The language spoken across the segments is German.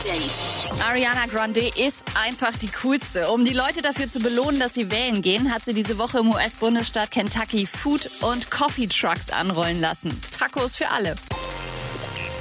Update. Ariana Grande ist einfach die coolste. Um die Leute dafür zu belohnen, dass sie wählen gehen, hat sie diese Woche im US-Bundesstaat Kentucky Food- und Coffee-Trucks anrollen lassen. Tacos für alle.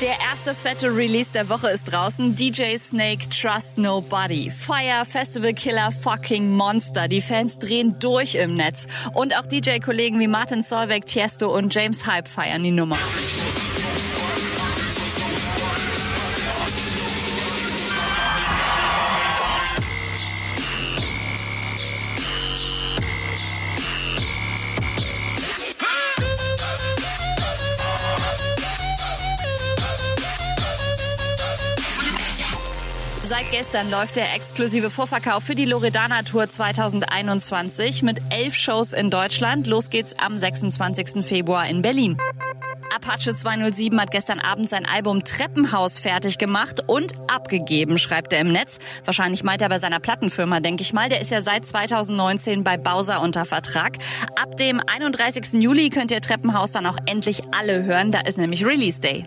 Der erste fette Release der Woche ist draußen. DJ Snake Trust Nobody. Fire, Festival Killer, fucking Monster. Die Fans drehen durch im Netz. Und auch DJ-Kollegen wie Martin Solveig, Tiesto und James Hype feiern die Nummer. Seit gestern läuft der exklusive Vorverkauf für die Loredana Tour 2021 mit elf Shows in Deutschland. Los geht's am 26. Februar in Berlin. Apache 207 hat gestern Abend sein Album Treppenhaus fertig gemacht und abgegeben, schreibt er im Netz. Wahrscheinlich meint er bei seiner Plattenfirma, denke ich mal. Der ist ja seit 2019 bei Bowser unter Vertrag. Ab dem 31. Juli könnt ihr Treppenhaus dann auch endlich alle hören. Da ist nämlich Release Day.